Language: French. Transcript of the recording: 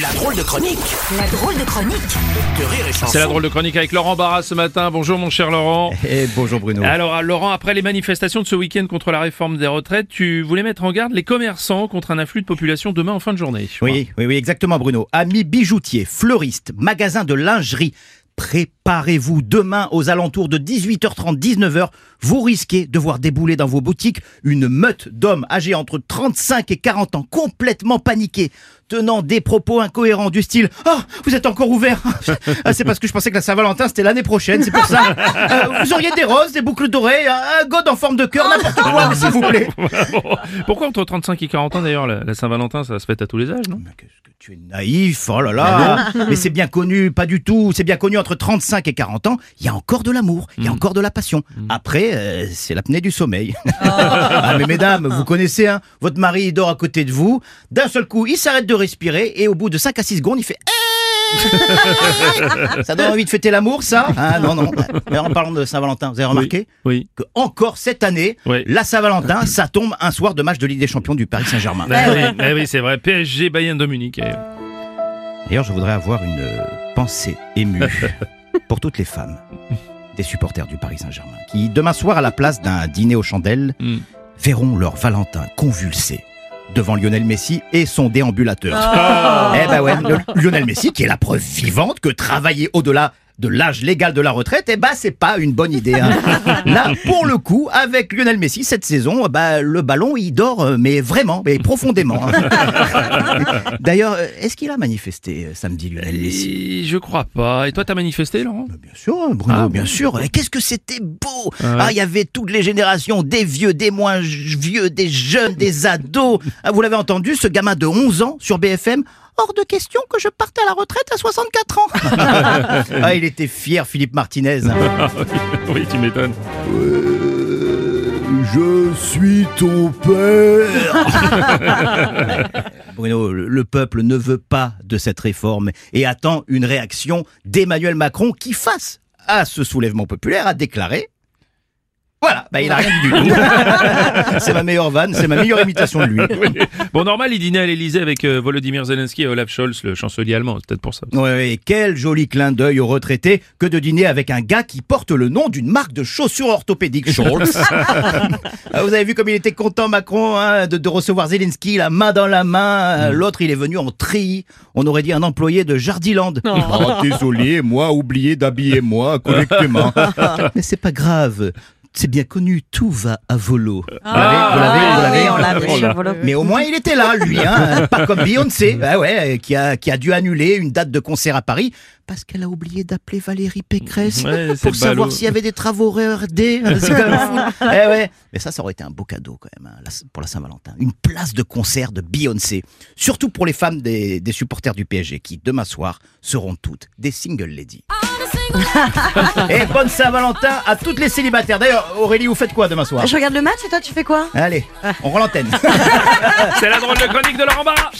La drôle de chronique La drôle de chronique de Rire et Chanson. C'est la drôle de chronique avec Laurent Barra ce matin. Bonjour mon cher Laurent. Et bonjour Bruno. Alors Laurent, après les manifestations de ce week-end contre la réforme des retraites, tu voulais mettre en garde les commerçants contre un afflux de population demain en fin de journée. Oui, oui, oui, exactement Bruno. Amis bijoutiers, fleuristes, magasins de lingerie, préparez-vous demain aux alentours de 18h30, 19h. Vous risquez de voir débouler dans vos boutiques une meute d'hommes âgés entre 35 et 40 ans, complètement paniqués, tenant des propos incohérents du style « Oh, vous êtes encore ouvert Ah, C'est parce que je pensais que la Saint-Valentin c'était l'année prochaine, c'est pour ça. Euh, vous auriez des roses, des boucles d'oreilles, un god en forme de cœur, n'importe quoi, s'il vous plaît. » Pourquoi entre 35 et 40 ans d'ailleurs la, la Saint-Valentin ça se fête à tous les âges, non? Mais qu'est-ce que tu es naïf, oh là là Mais c'est bien connu, pas du tout. C'est bien connu, entre 35 et 40 ans, il y a encore de l'amour, il y a encore de la passion. Après, euh, c'est l'apnée du sommeil. ah, mais mesdames, vous connaissez, hein, votre mari il dort à côté de vous, d'un seul coup, il s'arrête de respirer, et au bout de 5 à 6 secondes, il fait... Eh ça donne envie de fêter l'amour, ça? Ah non, non. Mais en parlant de Saint-Valentin, vous avez remarqué Oui. que encore cette année, Oui. la Saint-Valentin, ça tombe un soir de match de Ligue des Champions du Paris Saint-Germain. Ah oui, ah oui, c'est vrai. PSG Bayern de Munich. eh. D'ailleurs, je voudrais avoir une pensée émue pour toutes les femmes des supporters du Paris Saint-Germain qui, demain soir, à la place d'un dîner aux chandelles, Mm. verront leur Valentin convulsé devant Lionel Messi et son déambulateur. Eh ben ouais, Lionel Messi qui est la preuve vivante que travailler au-delà de l'âge légal de la retraite, eh ben c'est pas une bonne idée. hein. Là, pour le coup, avec Lionel Messi cette saison, bah, le ballon il dort, euh, mais vraiment, mais profondément. hein. D'ailleurs, euh, est-ce qu'il a manifesté euh, samedi Lionel Messi? Je crois pas. Et toi t'as manifesté Laurent? Bien sûr, hein, Bruno, Ah, bien sûr. Qu'est-ce que c'était beau Ah ouais. Ah, il y avait toutes les générations, des vieux, des moins vieux, des jeunes, des ados. Ah, vous l'avez entendu, ce gamin de 11 ans sur BFM Hors de question que je parte à la retraite à 64 ans. ah, il était fier, Philippe Martinez. Oui, tu m'étonnes. je suis ton père. Bruno, le le peuple ne veut pas de cette réforme et attend une réaction d'Emmanuel Macron qui, face à ce soulèvement populaire, a déclaré. Voilà, bah il a rien dit du tout. c'est ma meilleure vanne, c'est ma meilleure imitation de lui. Oui. Bon, normal, il dînait à l'Elysée avec euh, Volodymyr Zelensky et Olaf Scholz, le chancelier allemand. C'est peut-être pour ça. Ouais, quel joli clin d'œil aux retraités que de dîner avec un gars qui porte le nom d'une marque de chaussures orthopédiques, Scholz. Ah, Vous avez vu comme il était content, Macron, hein, de, de recevoir Zelensky, la main dans la main. Euh, L'autre, il est venu en tri. On aurait dit un employé de Jardiland. Oh, désolé, moi, oublié d'habiller moi correctement. Mais c'est pas grave. C'est bien connu, tout va à volo. Vous l'avez, vous l'avez, vous l'avez Oui, on l'a vu là. sur Volo. mais au moins il était là, lui, hein, pas comme Beyoncé, ah ouais, qui a qui a dû annuler une date de concert à Paris parce qu'elle a oublié d'appeler Valérie Pécresse Ouais, pour savoir s'il y avait des travaux RERD. C'est quand même fou. Eh ouais. Mais ça, ça aurait été un beau cadeau quand même hein, pour la Saint-Valentin. Une place de concert de Beyoncé, surtout pour les femmes des, des supporters du PSG qui demain soir seront toutes des single ladies. Et bonne Saint-Valentin à toutes les célibataires. D'ailleurs, Aurélie, vous faites quoi demain soir Je regarde le match et toi tu fais quoi Allez, on rend l'antenne. C'est la drôle de chronique de Laurent Barra.